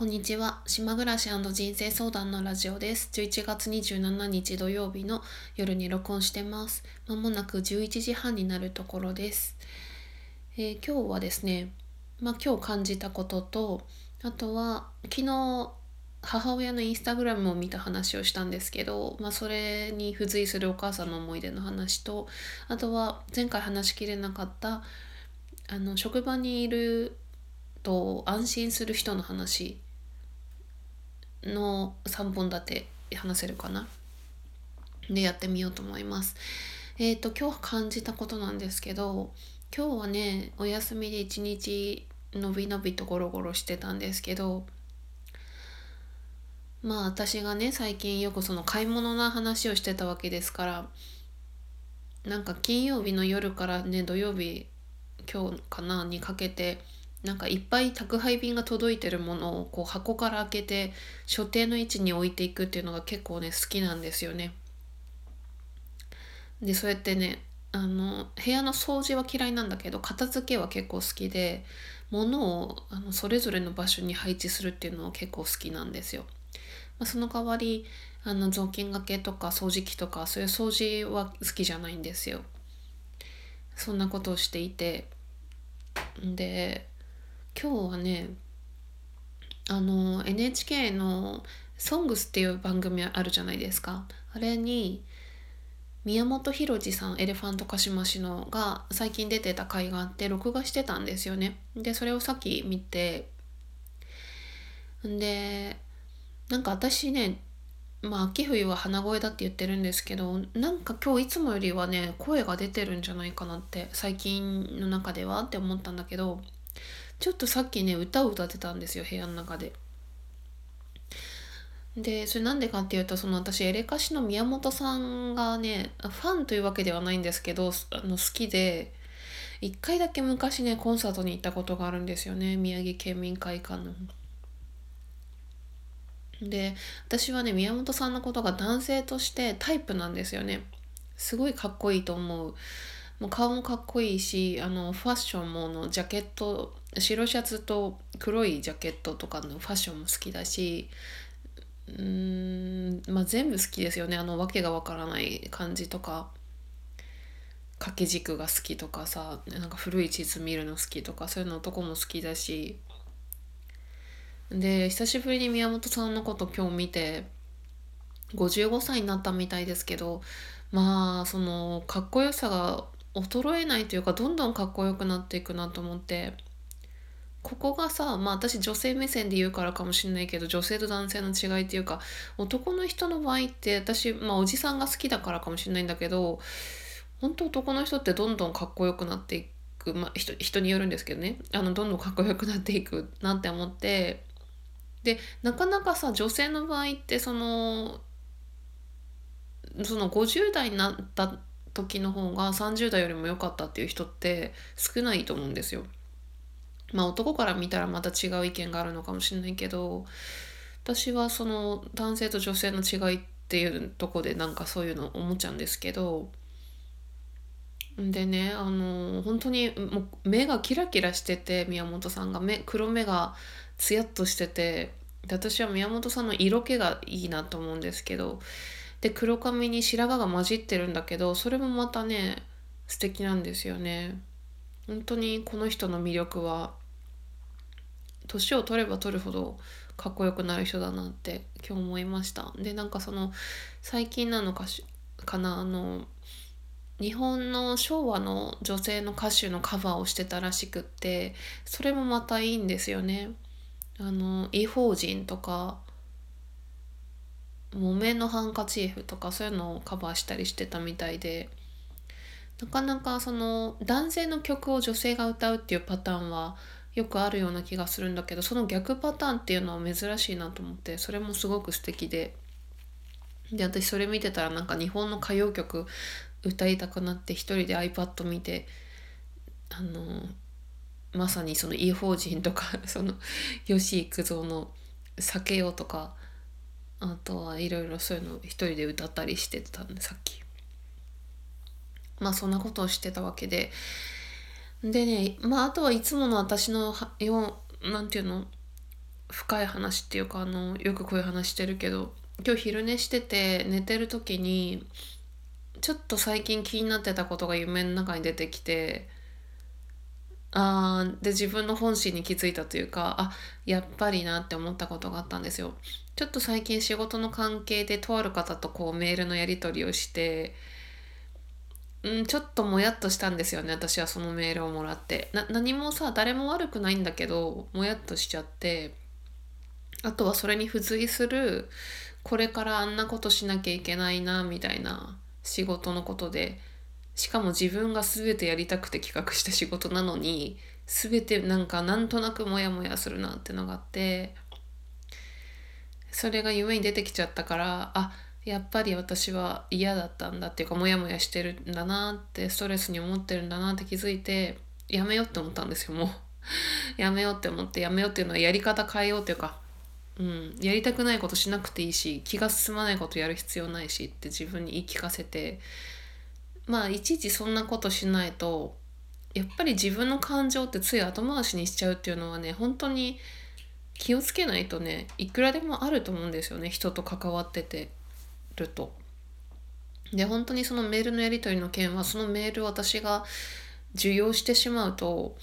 こんにちは。島暮らし人生相談のラジオです。11月27日土曜日の夜に録音してます。まもなく11時半になるところです。えー今日はですね、まあ今日感じたことと、あとは昨日母親のインスタグラムを見た話をしたんですけど、まあそれに付随するお母さんの思い出の話と、あとは前回話しきれなかったあの職場にいると安心する人の話の3本立て話せるかな？でやってみようと思います。えっ、と今日感じたことなんですけど今日はねお休みで一日のびのびとゴロゴロしてたんですけどまあ私がね最近よくその買い物の話をしてたわけですからなんか金曜日の夜からね土曜日今日かなにかけてなんかいっぱい宅配便が届いてるものをこう箱から開けて所定の位置に置いていくっていうのが結構ね好きなんですよね。でそうやってねあの部屋の掃除は嫌いなんだけど片付けは結構好きで物をあのそれぞれの場所に配置するっていうのは結構好きなんですよ。まあ、その代わりあの雑巾がけとか掃除機とかそういう掃除は好きじゃないんですよ。そんなことをしていてで今日はねあの NHK の「SONGS」っていう番組あるじゃないですか。あれに宮本浩次さんエレファントカシマシのが最近出てた回があって録画してたんですよね。でそれをさっき見てでなんか私ねまあ秋冬は鼻声だって言ってるんですけどなんか今日いつもよりはね声が出てるんじゃないかなって最近の中ではって思ったんだけどちょっとさっきね歌を歌ってたんですよ部屋の中で。でそれなんでかっていうとその私エレカシの宮本さんがねファンというわけではないんですけどあの好きで一回だけ昔ねコンサートに行ったことがあるんですよね宮城県民会館の。で私はね宮本さんのことが男性としてタイプなんですよね。すごいかっこいいと思う。もう顔もかっこいいしあのファッションものジャケット白シャツと黒いジャケットとかのファッションも好きだしうんまあ全部好きですよね。あの訳がわからない感じとか掛け軸が好きとかさなんか古い地図見るの好きとかそういうの男も好きだし。で久しぶりに宮本さんのこと今日見て55歳になったみたいですけどまあそのかっこよさが衰えないというかどんどんかっこよくなっていくなと思って。ここがさまあ私女性目線で言うからかもしれないけど女性と男性の違いっていうか男の人の場合って私まあおじさんが好きだからかもしれないんだけど本当男の人ってどんどんかっこよくなっていく。まあ人人によるんですけどね。あのどんどんかっこよくなっていくなって思って。でなかなかさ女性の場合ってそのその50代になった時の方が30代よりも良かったっていう人って少ないと思うんですよ。まあ男から見たらまた違う意見があるのかもしれないけど私はその男性と女性の違いっていうとこでなんかそういうの思っちゃうんですけどでねあの本当にもう目がキラキラしてて宮本さんが目黒目がツヤっとしてて私は宮本さんの色気がいいなと思うんですけどで黒髪に白髪が混じってるんだけどそれもまたね素敵なんですよね。本当にこの人の魅力は年を取れば取るほどかっこよくなる人だなって今日思いました。でなんかその最近なのかしかなあの日本の昭和の女性の歌手のカバーをしてたらしくってそれもまたいいんですよね。あの異邦人とか木綿のハンカチーフとかそういうのをカバーしたりしてたみたいでなかなかその男性の曲を女性が歌うっていうパターンはよくあるような気がするんだけどその逆パターンっていうのは珍しいなと思ってそれもすごく素敵で。で私それ見てたらなんか日本の歌謡曲歌いたくなって一人で iPad 見てあのまさにその異邦人とかその吉幾三の「酒よ」とかあとはいろいろそういうの一人で歌ったりしてたんでさっき。まあそんなことをしてたわけで。でねまああとはいつもの私のよなんていうの？深い話っていうかあのよくこういう話してるけど今日昼寝してて寝てる時にちょっと最近気になってたことが夢の中に出てきてあで自分の本心に気づいたというかあやっぱりなって思ったことがあったんですよ。ちょっと最近仕事の関係でとある方とこうメールのやり取りをしてうん、ちょっともやっとしたんですよね私はそのメールをもらってな何もさ誰も悪くないんだけどもやっとしちゃってあとはそれに付随するこれからあんなことしなきゃいけないなみたいな仕事のことでしかも自分が全てやりたくて企画した仕事なのに全てなんかなんとなくモヤモヤするなってのがあってそれが夢に出てきちゃったからあやっぱり私は嫌だったんだっていうかモヤモヤしてるんだなってストレスに思ってるんだなって気づいてやめようって思ったんですよもう。やめようって思ってやめようっていうのはやり方変えようっていうかうん、やりたくないことしなくていいし気が進まないことやる必要ないしって自分に言い聞かせてまあいちいちそんなことしないとやっぱり自分の感情ってつい後回しにしちゃうっていうのはね本当に気をつけないとねいくらでもあると思うんですよね人と関わっててると。で本当にそのメールのやり取りの件はそのメールを私が受容してしまうと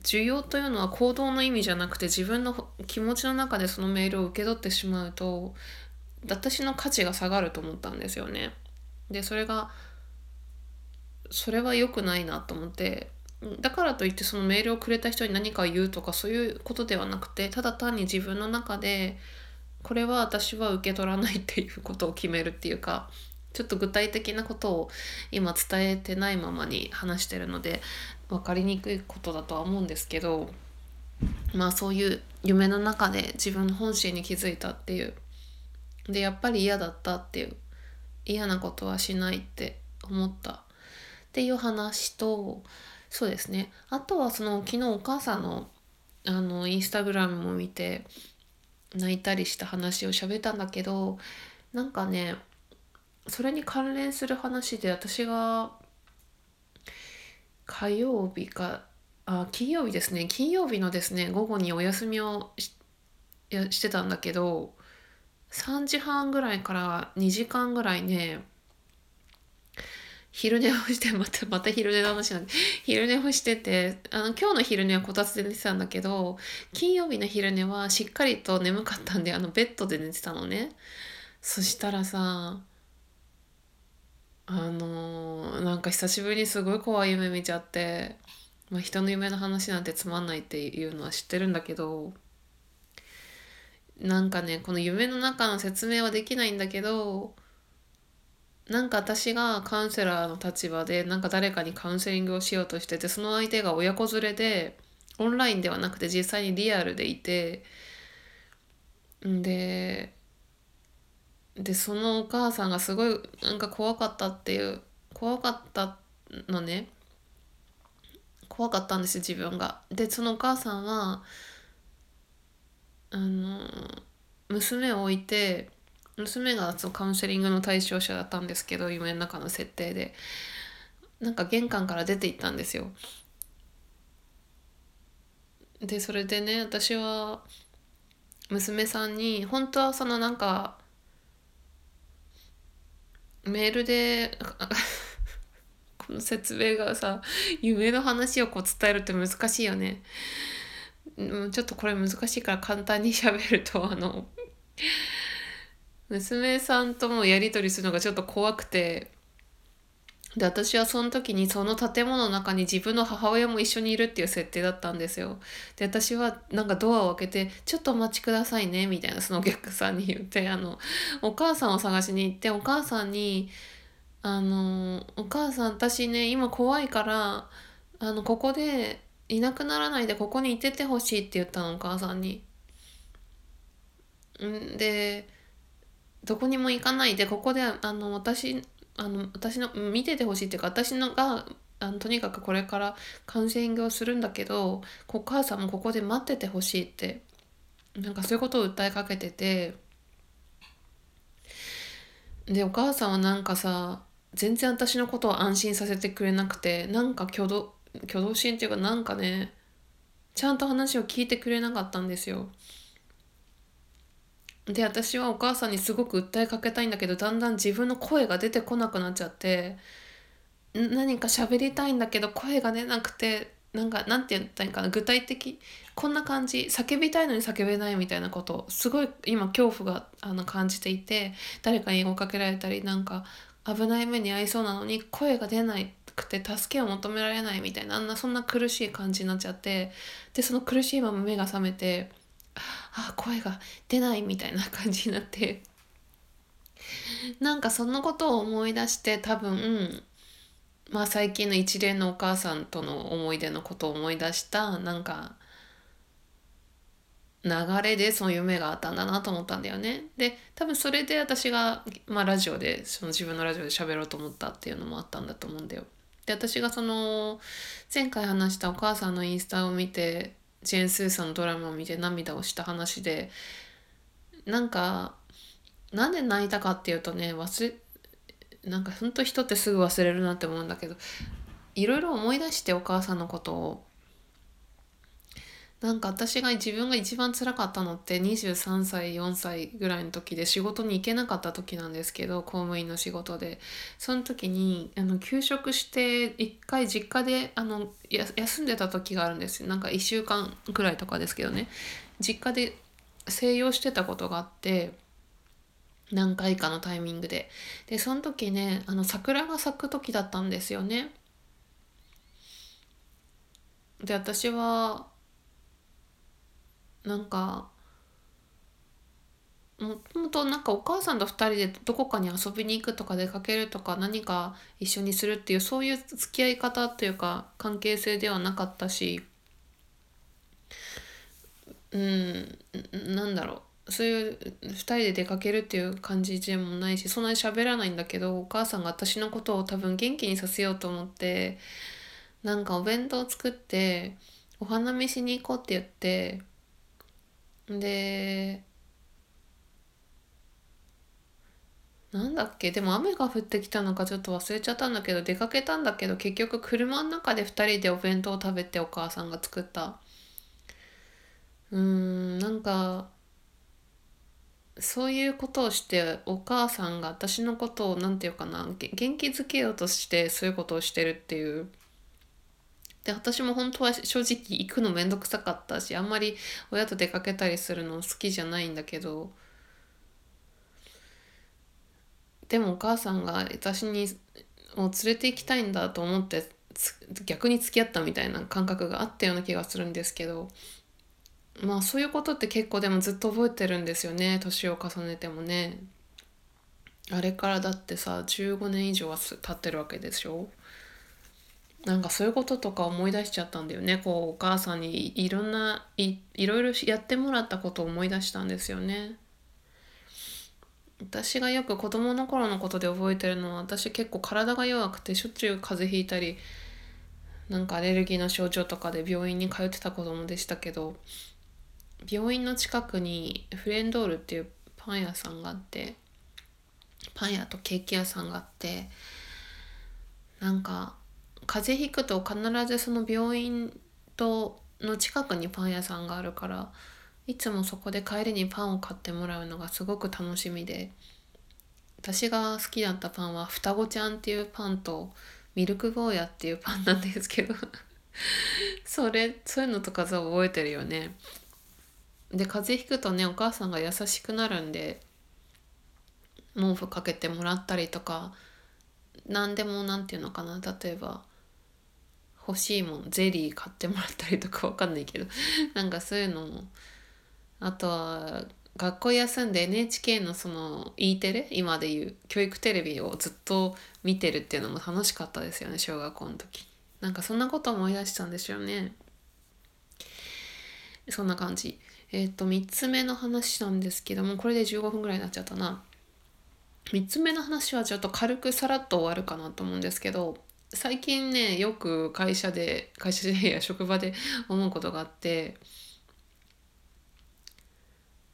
受容というのは行動の意味じゃなくて自分の気持ちの中でそのメールを受け取ってしまうと私の価値が下がると思ったんですよね。でそれがそれは良くないなと思ってだからといってそのメールをくれた人に何か言うとかそういうことではなくてただ単に自分の中でこれは私は受け取らないっていうことを決めるっていうかちょっと具体的なことを今伝えてないままに話してるので分かりにくいことだとは思うんですけどまあそういう夢の中で自分の本心に気づいたっていうでやっぱり嫌だったっていう嫌なことはしないって思ったっていう話とそうですね。あとはその昨日お母さんのあのインスタグラムも見て泣いたりした話を喋ったんだけどなんかねそれに関連する話で私が火曜日かあ金曜日ですね。金曜日のですね午後にお休みをししてたんだけど3時半ぐらいから2時間ぐらいね昼寝をしてまた また昼寝の話なんで昼寝をしててあの今日の昼寝はこたつで寝てたんだけど金曜日の昼寝はしっかりと眠かったんであのベッドで寝てたのね。そしたらさあのー、なんか久しぶりにすごい怖い夢見ちゃって、まあ、人の夢の話なんてつまんないっていうのは知ってるんだけどなんかねこの夢の中の説明はできないんだけどなんか私がカウンセラーの立場でなんか誰かにカウンセリングをしようとしててその相手が親子連れでオンラインではなくて実際にリアルでいてででそのお母さんがすごいなんか怖かったっていう怖かったのね怖かったんです自分が。でそのお母さんはあの娘を置いて娘がそのカウンセリングの対象者だったんですけど夢の中の設定でなんか玄関から出て行ったんですよ。でそれでね私は娘さんに本当はそのなんかメールで この説明がさ夢の話をこう伝えるって難しいよね。ちょっとこれ難しいから簡単に喋るとあの娘さんともやり取りするのがちょっと怖くてで私はその時にその建物の中に自分の母親も一緒にいるっていう設定だったんですよ。で私はなんかドアを開けて「ちょっとお待ちくださいね」みたいなそのお客さんに言ってあのお母さんを探しに行ってお母さんに「あのお母さん私ね今怖いからあのここでいなくならないでここにいててほしい」って言ったのお母さんに。んでどこにも行かないでここであの私あの私の見ててほしいっていうか私のがあのとにかくこれからカウンセリングをするんだけどお母さんもここで待っててほしいってなんかそういうことを訴えかけててでお母さんはなんかさ全然私のことを安心させてくれなくてなんか挙動挙動心っていうかなんかねちゃんと話を聞いてくれなかったんですよ。で私はお母さんにすごく訴えかけたいんだけどだんだん自分の声が出てこなくなっちゃって何か喋りたいんだけど声が出なくてなんかなんて言ったらいいかな具体的こんな感じ叫びたいのに叫べないみたいなことすごい今恐怖があの感じていて誰かに追いかけられたりなんか危ない目に遭いそうなのに声が出なくて助けを求められないみたいなあんなそんな苦しい感じになっちゃってでその苦しいまま目が覚めてあ声が出ないみたいな感じになってなんかそのことを思い出して多分まあ最近の一連のお母さんとの思い出のことを思い出したなんか流れでその夢があったんだなと思ったんだよね。で多分それで私が、まあ、ラジオでその自分のラジオで喋ろうと思ったっていうのもあったんだと思うんだよ。で私がその前回話したお母さんのインスタを見てジェーン・スーさんのドラマを見て涙をした話でなんかなんで泣いたかっていうとね忘れなんかほんと人ってすぐ忘れるなって思うんだけどいろいろ思い出してお母さんのことをなんか私が自分が一番辛かったのって23歳4歳ぐらいの時で仕事に行けなかった時なんですけど公務員の仕事で。その時にあの休職して一回実家であの休んでた時があるんですよ。なんか1週間ぐらいとかですけどね。実家で静養してたことがあって何回かのタイミングで。でその時ねあの桜が咲く時だったんですよね。で私はなんかもともとなんかお母さんと2人でどこかに遊びに行くとか出かけるとか何か一緒にするっていうそういう付き合い方っていうか関係性ではなかったしうんなんだろう。そういう2人で出かけるっていう感じでもないしそんなに喋らないんだけどお母さんが私のことを多分元気にさせようと思ってなんかお弁当作ってお花見しに行こうって言ってでなんだっけ？でも雨が降ってきたのかちょっと忘れちゃったんだけど出かけたんだけど結局車の中で2人でお弁当を食べてお母さんが作った。うんなんかそういうことをしてお母さんが私のことを何て言うかな元気づけようとしてそういうことをしてるっていう。で私も本当は正直行くのめんどくさかったしあんまり親と出かけたりするの好きじゃないんだけどでもお母さんが私にを連れて行きたいんだと思って逆に付き合ったみたいな感覚があったような気がするんですけどまあそういうことって結構でもずっと覚えてるんですよね年を重ねてもね。あれからだってさ15年以上は経ってるわけでしょ？なんかそういうこととか思い出しちゃったんだよね。こうお母さんにいろんないいろいろやってもらったことを思い出したんですよね。私がよく子供の頃のことで覚えてるのは私結構体が弱くてしょっちゅう風邪ひいたりなんかアレルギーの症状とかで病院に通ってた子供でしたけど病院の近くにフレンドールっていうパン屋さんがあってパン屋とケーキ屋さんがあってなんか風邪ひくと必ずその病院との近くにパン屋さんがあるからいつもそこで帰りにパンを買ってもらうのがすごく楽しみで私が好きだったパンは双子ちゃんっていうパンとミルク坊やっていうパンなんですけど それそういうのとかさ覚えてるよね。で風邪ひくとねお母さんが優しくなるんで毛布かけてもらったりとか何でも何て言うのかな例えば欲しいもんゼリー買ってもらったりとかわかんないけど。なんかそういうのも。あとは学校休んで NHK のその E テレ？今でいう教育テレビをずっと見てるっていうのも楽しかったですよね小学校の時。なんかそんなこと思い出したんですよね。そんな感じ。えっ、ー、と3つ目の話なんですけどもこれで15分ぐらいになっちゃったな。3つ目の話はちょっと軽くさらっと終わるかなと思うんですけど最近ねよく会社で会社でや職場で思うことがあって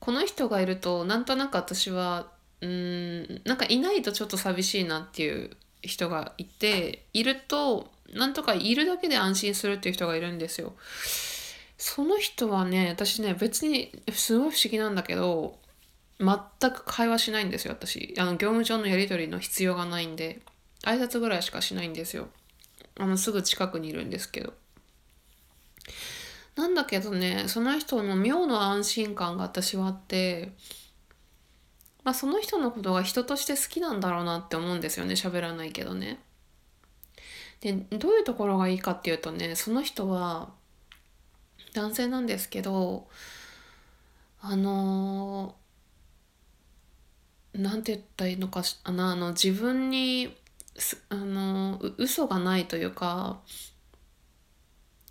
この人がいるとなんとなく私はうんなんかいないとちょっと寂しいなっていう人がいているとなんとかいるだけで安心するっていう人がいるんですよ。その人はね私ね別にすごい不思議なんだけど全く会話しないんですよ私あの業務上のやり取りの必要がないんで挨拶ぐらいしかしないんですよ。あのすぐ近くにいるんですけど。なんだけどねその人の妙な安心感が私はあってまあその人のことが人として好きなんだろうなって思うんですよね喋らないけどね。でどういうところがいいかっていうとねその人は男性なんですけどあのなんて言ったらいいのかなあの自分にあの嘘がないというか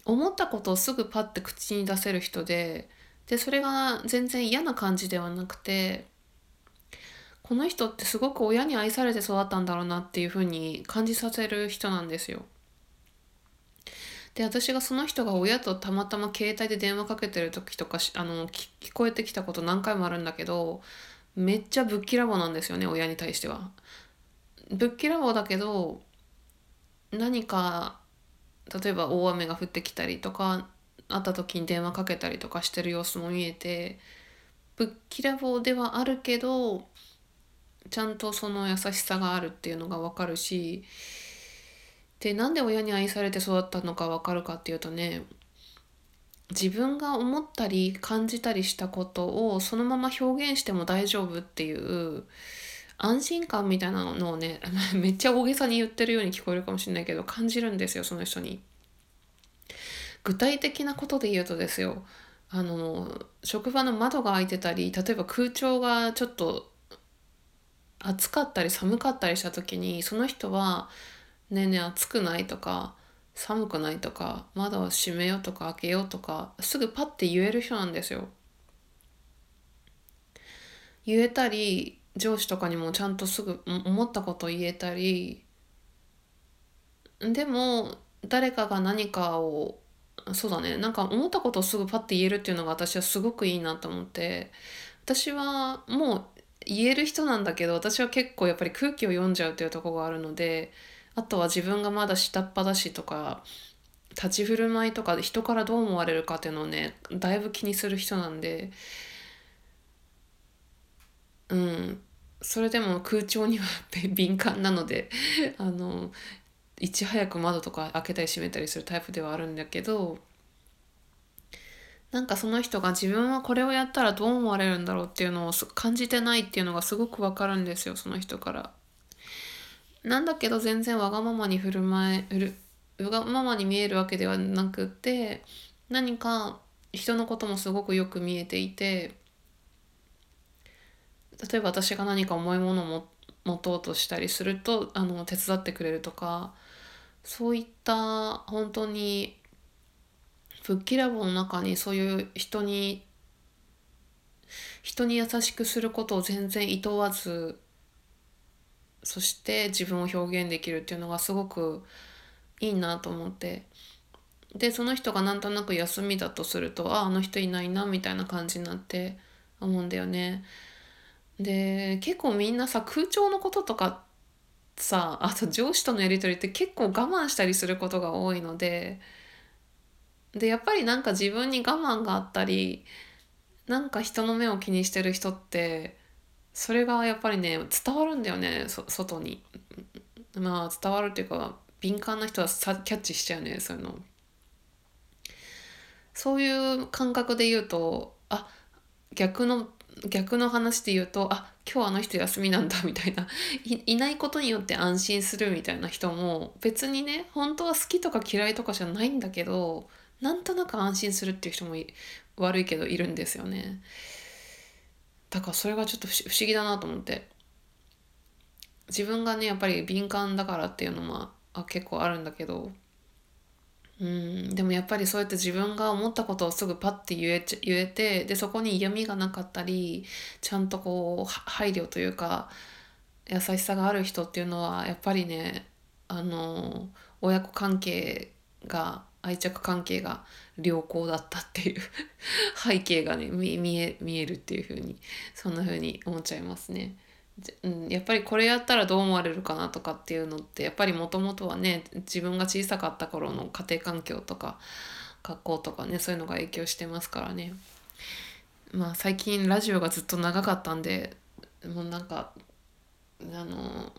思ったことをすぐパッて口に出せる人ででそれが全然嫌な感じではなくてこの人ってすごく親に愛されて育ったんだろうなっていうふうに感じさせる人なんですよ。で私がその人が親とたまたま携帯で電話かけてる時とかあの聞こえてきたこと何回もあるんだけどめっちゃぶっきらぼうなんですよね親に対しては。ぶっきらぼうだけど何か例えば大雨が降ってきたりとかあった時に電話かけたりとかしてる様子も見えてぶっきらぼうではあるけどちゃんとその優しさがあるっていうのが分かるしでなんで親に愛されて育ったのか分かるかっていうとね自分が思ったり感じたりしたことをそのまま表現しても大丈夫っていう安心感みたいなのをね めっちゃ大げさに言ってるように聞こえるかもしれないけど感じるんですよその人に。具体的なことで言うとですよあの職場の窓が開いてたり例えば空調がちょっと暑かったり寒かったりした時にその人は「ねえねえ暑くない?」とか「寒くない?」とか「窓を閉めよう」とか「開けよう」とかすぐパッて言える人なんですよ。言えたり上司とかにもちゃんとすぐ思ったこと言えたりでも誰かが何かをそうだねなんか思ったことをすぐパッて言えるっていうのが私はすごくいいなと思って私はもう言える人なんだけど私は結構やっぱり空気を読んじゃうっていうとこがあるのであとは自分がまだ下っ端だしとか立ち振る舞いとか人からどう思われるかっていうのをねだいぶ気にする人なんでうんそれでも空調には敏感なので あのいち早く窓とか開けたり閉めたりするタイプではあるんだけどなんかその人が自分はこれをやったらどう思われるんだろうっていうのを感じてないっていうのがすごくわかるんですよその人から。なんだけど全然わがままに振る舞えるわがままに見えるわけではなくって何か人のこともすごくよく見えていて例えば私が何か重いものを持とうとしたりするとあの手伝ってくれるとかそういった本当にぶっきらぼうの中にそういう人に人に優しくすることを全然いとわずそして自分を表現できるっていうのがすごくいいなと思ってでその人がなんとなく休みだとするとあああの人いないなみたいな感じになって思うんだよね。で結構みんなさ空調のこととかさあと上司とのやり取りって結構我慢したりすることが多いのででやっぱりなんか自分に我慢があったりなんか人の目を気にしてる人ってそれがやっぱりね伝わるんだよね外に。まあ伝わるっていうか敏感な人はさキャッチしちゃうねそういうの。そういう感覚で言うとあ逆の逆の話で言うとあ今日あの人休みなんだ みたいな。いないことによって安心するみたいな人も別にね本当は好きとか嫌いとかじゃないんだけどなんとなく安心するっていう人も悪いけどいるんですよね。だからそれがちょっと不思議だなと思って。自分がねやっぱり敏感だからっていうのもあ結構あるんだけどうんでもやっぱりそうやって自分が思ったことをすぐパッて言え言えてでそこに嫌味がなかったりちゃんとこう配慮というか優しさがある人っていうのはやっぱりねあの親子関係が愛着関係が良好だったっていう 背景がね見え見えるっていう風にそんな風に思っちゃいますね。うん、やっぱりこれやったらどう思われるかなとかっていうのってやっぱりもともとはね自分が小さかった頃の家庭環境とか学校とかねそういうのが影響してますからね。まあ最近ラジオがずっと長かったんでもうなんかあの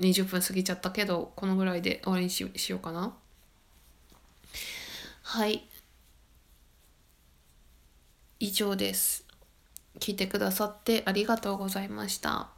20分過ぎちゃったけどこのぐらいで終わりにししようかな。はい。以上です。聞いてくださってありがとうございました。